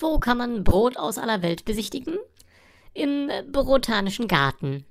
Wo kann man Brot aus aller Welt besichtigen? Im äh, Botanischen Garten.